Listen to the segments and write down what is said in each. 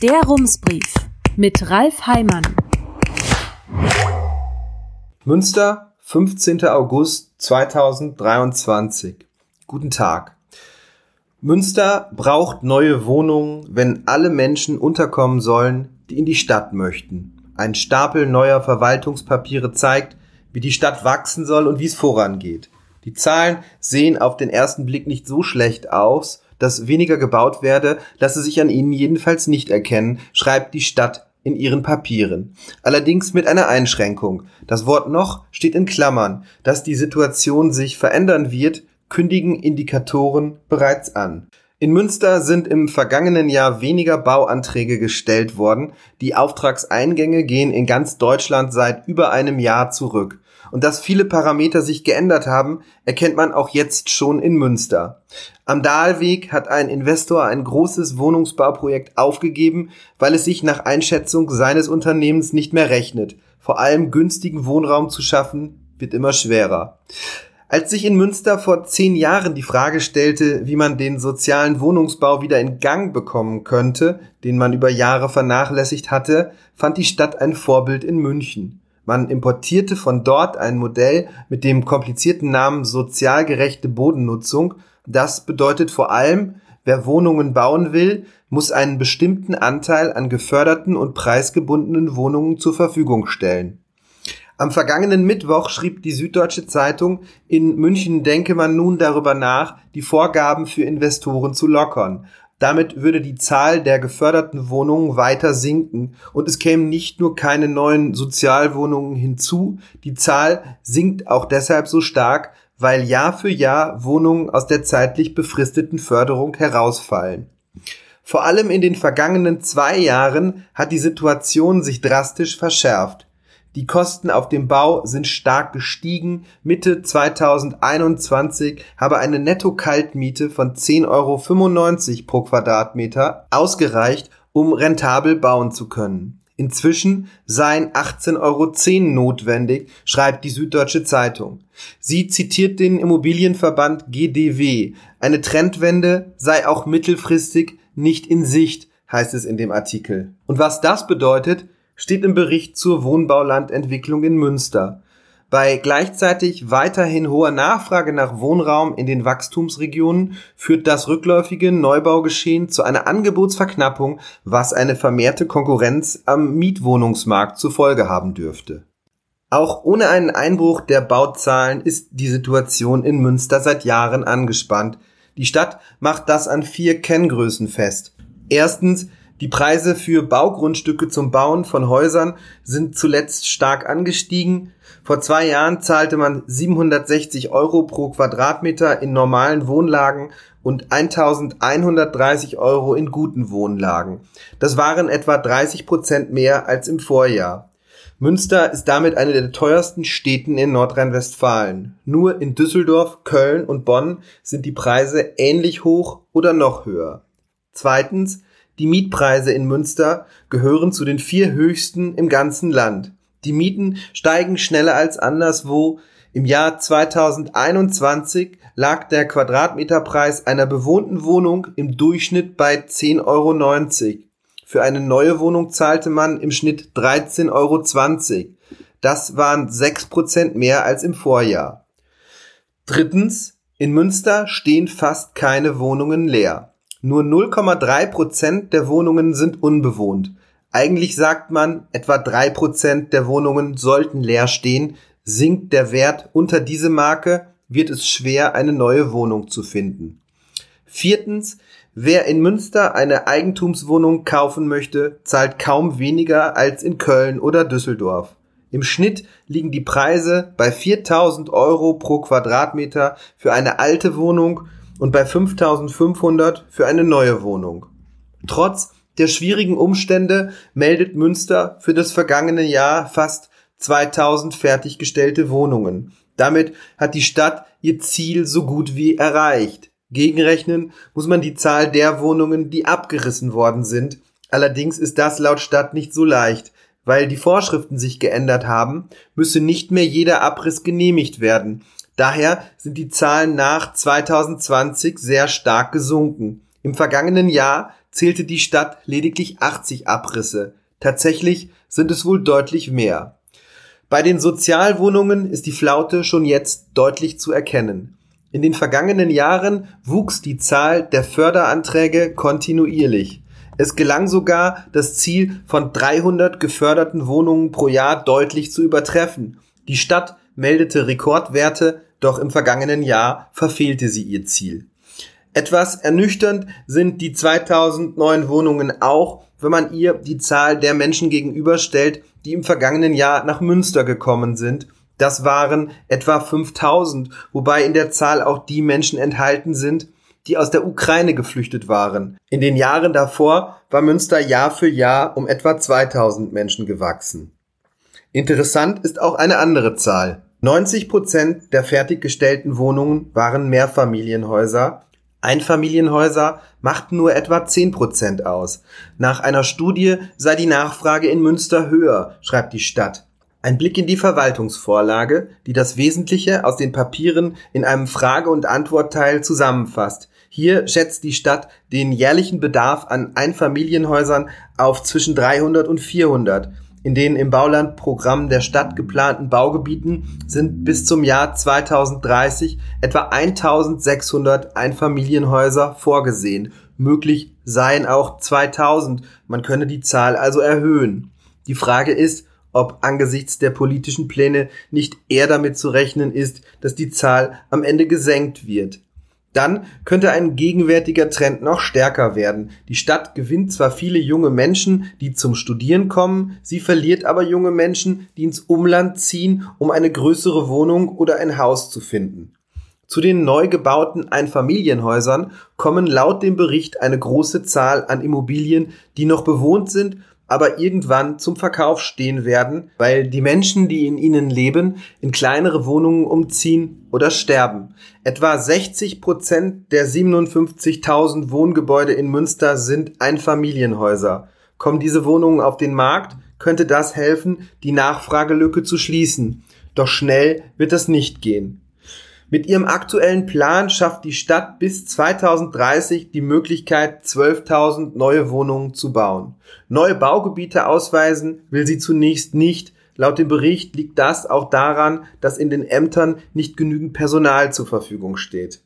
Der Rumsbrief mit Ralf Heimann. Münster, 15. August 2023. Guten Tag. Münster braucht neue Wohnungen, wenn alle Menschen unterkommen sollen, die in die Stadt möchten. Ein Stapel neuer Verwaltungspapiere zeigt, wie die Stadt wachsen soll und wie es vorangeht. Die Zahlen sehen auf den ersten Blick nicht so schlecht aus, dass weniger gebaut werde, lasse sich an ihnen jedenfalls nicht erkennen, schreibt die Stadt in ihren Papieren. Allerdings mit einer Einschränkung. Das Wort noch steht in Klammern. Dass die Situation sich verändern wird, kündigen Indikatoren bereits an. In Münster sind im vergangenen Jahr weniger Bauanträge gestellt worden. Die Auftragseingänge gehen in ganz Deutschland seit über einem Jahr zurück. Und dass viele Parameter sich geändert haben, erkennt man auch jetzt schon in Münster. Am Dahlweg hat ein Investor ein großes Wohnungsbauprojekt aufgegeben, weil es sich nach Einschätzung seines Unternehmens nicht mehr rechnet. Vor allem günstigen Wohnraum zu schaffen, wird immer schwerer. Als sich in Münster vor zehn Jahren die Frage stellte, wie man den sozialen Wohnungsbau wieder in Gang bekommen könnte, den man über Jahre vernachlässigt hatte, fand die Stadt ein Vorbild in München. Man importierte von dort ein Modell mit dem komplizierten Namen sozial gerechte Bodennutzung. Das bedeutet vor allem, wer Wohnungen bauen will, muss einen bestimmten Anteil an geförderten und preisgebundenen Wohnungen zur Verfügung stellen. Am vergangenen Mittwoch schrieb die Süddeutsche Zeitung, in München denke man nun darüber nach, die Vorgaben für Investoren zu lockern. Damit würde die Zahl der geförderten Wohnungen weiter sinken und es kämen nicht nur keine neuen Sozialwohnungen hinzu, die Zahl sinkt auch deshalb so stark, weil Jahr für Jahr Wohnungen aus der zeitlich befristeten Förderung herausfallen. Vor allem in den vergangenen zwei Jahren hat die Situation sich drastisch verschärft. Die Kosten auf dem Bau sind stark gestiegen. Mitte 2021 habe eine Netto-Kaltmiete von 10,95 Euro pro Quadratmeter ausgereicht, um rentabel bauen zu können. Inzwischen seien 18,10 Euro notwendig, schreibt die Süddeutsche Zeitung. Sie zitiert den Immobilienverband GDW. Eine Trendwende sei auch mittelfristig nicht in Sicht, heißt es in dem Artikel. Und was das bedeutet, steht im Bericht zur Wohnbaulandentwicklung in Münster. Bei gleichzeitig weiterhin hoher Nachfrage nach Wohnraum in den Wachstumsregionen führt das rückläufige Neubaugeschehen zu einer Angebotsverknappung, was eine vermehrte Konkurrenz am Mietwohnungsmarkt zur Folge haben dürfte. Auch ohne einen Einbruch der Bauzahlen ist die Situation in Münster seit Jahren angespannt. Die Stadt macht das an vier Kenngrößen fest. Erstens die Preise für Baugrundstücke zum Bauen von Häusern sind zuletzt stark angestiegen. Vor zwei Jahren zahlte man 760 Euro pro Quadratmeter in normalen Wohnlagen und 1130 Euro in guten Wohnlagen. Das waren etwa 30 Prozent mehr als im Vorjahr. Münster ist damit eine der teuersten Städten in Nordrhein-Westfalen. Nur in Düsseldorf, Köln und Bonn sind die Preise ähnlich hoch oder noch höher. Zweitens, die Mietpreise in Münster gehören zu den vier höchsten im ganzen Land. Die Mieten steigen schneller als anderswo. Im Jahr 2021 lag der Quadratmeterpreis einer bewohnten Wohnung im Durchschnitt bei 10,90 Euro. Für eine neue Wohnung zahlte man im Schnitt 13,20 Euro. Das waren 6% mehr als im Vorjahr. Drittens, in Münster stehen fast keine Wohnungen leer. Nur 0,3 Prozent der Wohnungen sind unbewohnt. Eigentlich sagt man, etwa drei Prozent der Wohnungen sollten leer stehen. Sinkt der Wert unter diese Marke, wird es schwer, eine neue Wohnung zu finden. Viertens, wer in Münster eine Eigentumswohnung kaufen möchte, zahlt kaum weniger als in Köln oder Düsseldorf. Im Schnitt liegen die Preise bei 4000 Euro pro Quadratmeter für eine alte Wohnung und bei 5500 für eine neue Wohnung. Trotz der schwierigen Umstände meldet Münster für das vergangene Jahr fast 2000 fertiggestellte Wohnungen. Damit hat die Stadt ihr Ziel so gut wie erreicht. Gegenrechnen muss man die Zahl der Wohnungen, die abgerissen worden sind. Allerdings ist das laut Stadt nicht so leicht. Weil die Vorschriften sich geändert haben, müsse nicht mehr jeder Abriss genehmigt werden. Daher sind die Zahlen nach 2020 sehr stark gesunken. Im vergangenen Jahr zählte die Stadt lediglich 80 Abrisse. Tatsächlich sind es wohl deutlich mehr. Bei den Sozialwohnungen ist die Flaute schon jetzt deutlich zu erkennen. In den vergangenen Jahren wuchs die Zahl der Förderanträge kontinuierlich. Es gelang sogar, das Ziel von 300 geförderten Wohnungen pro Jahr deutlich zu übertreffen. Die Stadt meldete Rekordwerte, doch im vergangenen Jahr verfehlte sie ihr Ziel. Etwas ernüchternd sind die 2000 neuen Wohnungen auch, wenn man ihr die Zahl der Menschen gegenüberstellt, die im vergangenen Jahr nach Münster gekommen sind. Das waren etwa 5000, wobei in der Zahl auch die Menschen enthalten sind, die aus der Ukraine geflüchtet waren. In den Jahren davor war Münster Jahr für Jahr um etwa 2000 Menschen gewachsen. Interessant ist auch eine andere Zahl. 90 Prozent der fertiggestellten Wohnungen waren Mehrfamilienhäuser. Einfamilienhäuser machten nur etwa 10 Prozent aus. Nach einer Studie sei die Nachfrage in Münster höher, schreibt die Stadt. Ein Blick in die Verwaltungsvorlage, die das Wesentliche aus den Papieren in einem Frage- und Antwortteil zusammenfasst. Hier schätzt die Stadt den jährlichen Bedarf an Einfamilienhäusern auf zwischen 300 und 400. In den im Baulandprogramm der Stadt geplanten Baugebieten sind bis zum Jahr 2030 etwa 1600 Einfamilienhäuser vorgesehen. Möglich seien auch 2000. Man könne die Zahl also erhöhen. Die Frage ist, ob angesichts der politischen Pläne nicht eher damit zu rechnen ist, dass die Zahl am Ende gesenkt wird. Dann könnte ein gegenwärtiger Trend noch stärker werden. Die Stadt gewinnt zwar viele junge Menschen, die zum Studieren kommen, sie verliert aber junge Menschen, die ins Umland ziehen, um eine größere Wohnung oder ein Haus zu finden. Zu den neu gebauten Einfamilienhäusern kommen laut dem Bericht eine große Zahl an Immobilien, die noch bewohnt sind aber irgendwann zum Verkauf stehen werden, weil die Menschen, die in ihnen leben, in kleinere Wohnungen umziehen oder sterben. Etwa 60 Prozent der 57.000 Wohngebäude in Münster sind Einfamilienhäuser. Kommen diese Wohnungen auf den Markt, könnte das helfen, die Nachfragelücke zu schließen. Doch schnell wird das nicht gehen. Mit ihrem aktuellen Plan schafft die Stadt bis 2030 die Möglichkeit, 12.000 neue Wohnungen zu bauen. Neue Baugebiete ausweisen will sie zunächst nicht. Laut dem Bericht liegt das auch daran, dass in den Ämtern nicht genügend Personal zur Verfügung steht.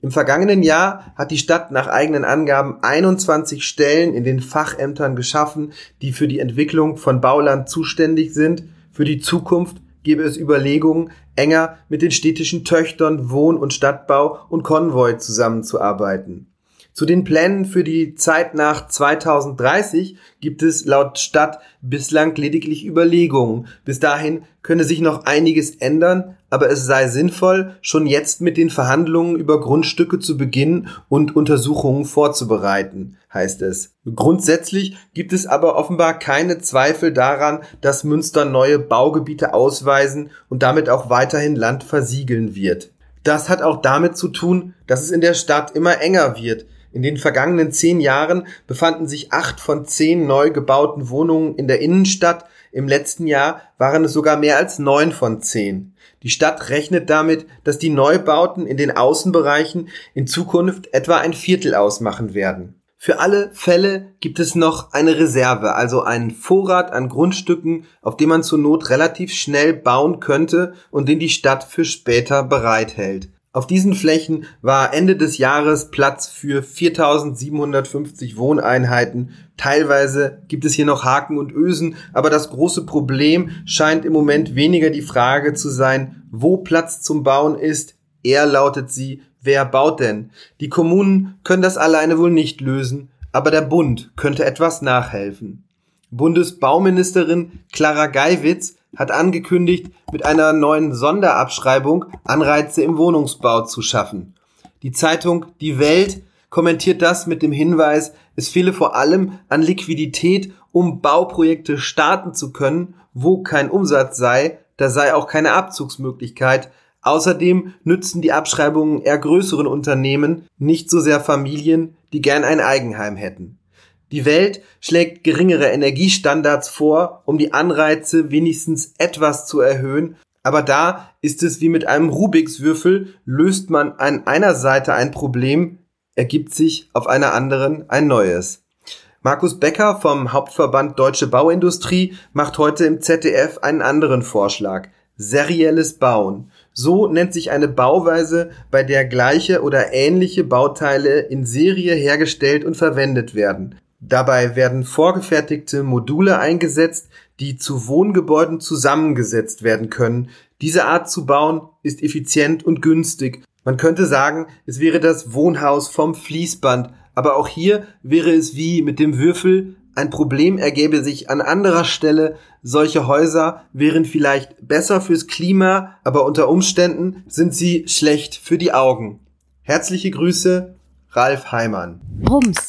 Im vergangenen Jahr hat die Stadt nach eigenen Angaben 21 Stellen in den Fachämtern geschaffen, die für die Entwicklung von Bauland zuständig sind. Für die Zukunft gebe es Überlegungen, enger mit den städtischen Töchtern Wohn- und Stadtbau und Konvoi zusammenzuarbeiten. Zu den Plänen für die Zeit nach 2030 gibt es laut Stadt bislang lediglich Überlegungen. Bis dahin könne sich noch einiges ändern, aber es sei sinnvoll, schon jetzt mit den Verhandlungen über Grundstücke zu beginnen und Untersuchungen vorzubereiten, heißt es. Grundsätzlich gibt es aber offenbar keine Zweifel daran, dass Münster neue Baugebiete ausweisen und damit auch weiterhin Land versiegeln wird. Das hat auch damit zu tun, dass es in der Stadt immer enger wird, in den vergangenen zehn Jahren befanden sich acht von zehn neu gebauten Wohnungen in der Innenstadt. Im letzten Jahr waren es sogar mehr als neun von zehn. Die Stadt rechnet damit, dass die Neubauten in den Außenbereichen in Zukunft etwa ein Viertel ausmachen werden. Für alle Fälle gibt es noch eine Reserve, also einen Vorrat an Grundstücken, auf dem man zur Not relativ schnell bauen könnte und den die Stadt für später bereithält. Auf diesen Flächen war Ende des Jahres Platz für 4750 Wohneinheiten. Teilweise gibt es hier noch Haken und Ösen, aber das große Problem scheint im Moment weniger die Frage zu sein, wo Platz zum Bauen ist. Eher lautet sie, wer baut denn? Die Kommunen können das alleine wohl nicht lösen, aber der Bund könnte etwas nachhelfen. Bundesbauministerin Clara Geiwitz hat angekündigt, mit einer neuen Sonderabschreibung Anreize im Wohnungsbau zu schaffen. Die Zeitung Die Welt kommentiert das mit dem Hinweis, es fehle vor allem an Liquidität, um Bauprojekte starten zu können, wo kein Umsatz sei, da sei auch keine Abzugsmöglichkeit. Außerdem nützen die Abschreibungen eher größeren Unternehmen, nicht so sehr Familien, die gern ein Eigenheim hätten. Die Welt schlägt geringere Energiestandards vor, um die Anreize wenigstens etwas zu erhöhen, aber da ist es wie mit einem Rubiks Würfel, löst man an einer Seite ein Problem, ergibt sich auf einer anderen ein neues. Markus Becker vom Hauptverband Deutsche Bauindustrie macht heute im ZDF einen anderen Vorschlag. Serielles Bauen. So nennt sich eine Bauweise, bei der gleiche oder ähnliche Bauteile in Serie hergestellt und verwendet werden. Dabei werden vorgefertigte Module eingesetzt, die zu Wohngebäuden zusammengesetzt werden können. Diese Art zu bauen ist effizient und günstig. Man könnte sagen, es wäre das Wohnhaus vom Fließband, aber auch hier wäre es wie mit dem Würfel ein Problem ergäbe sich an anderer Stelle. Solche Häuser wären vielleicht besser fürs Klima, aber unter Umständen sind sie schlecht für die Augen. Herzliche Grüße, Ralf Heimann. Rums,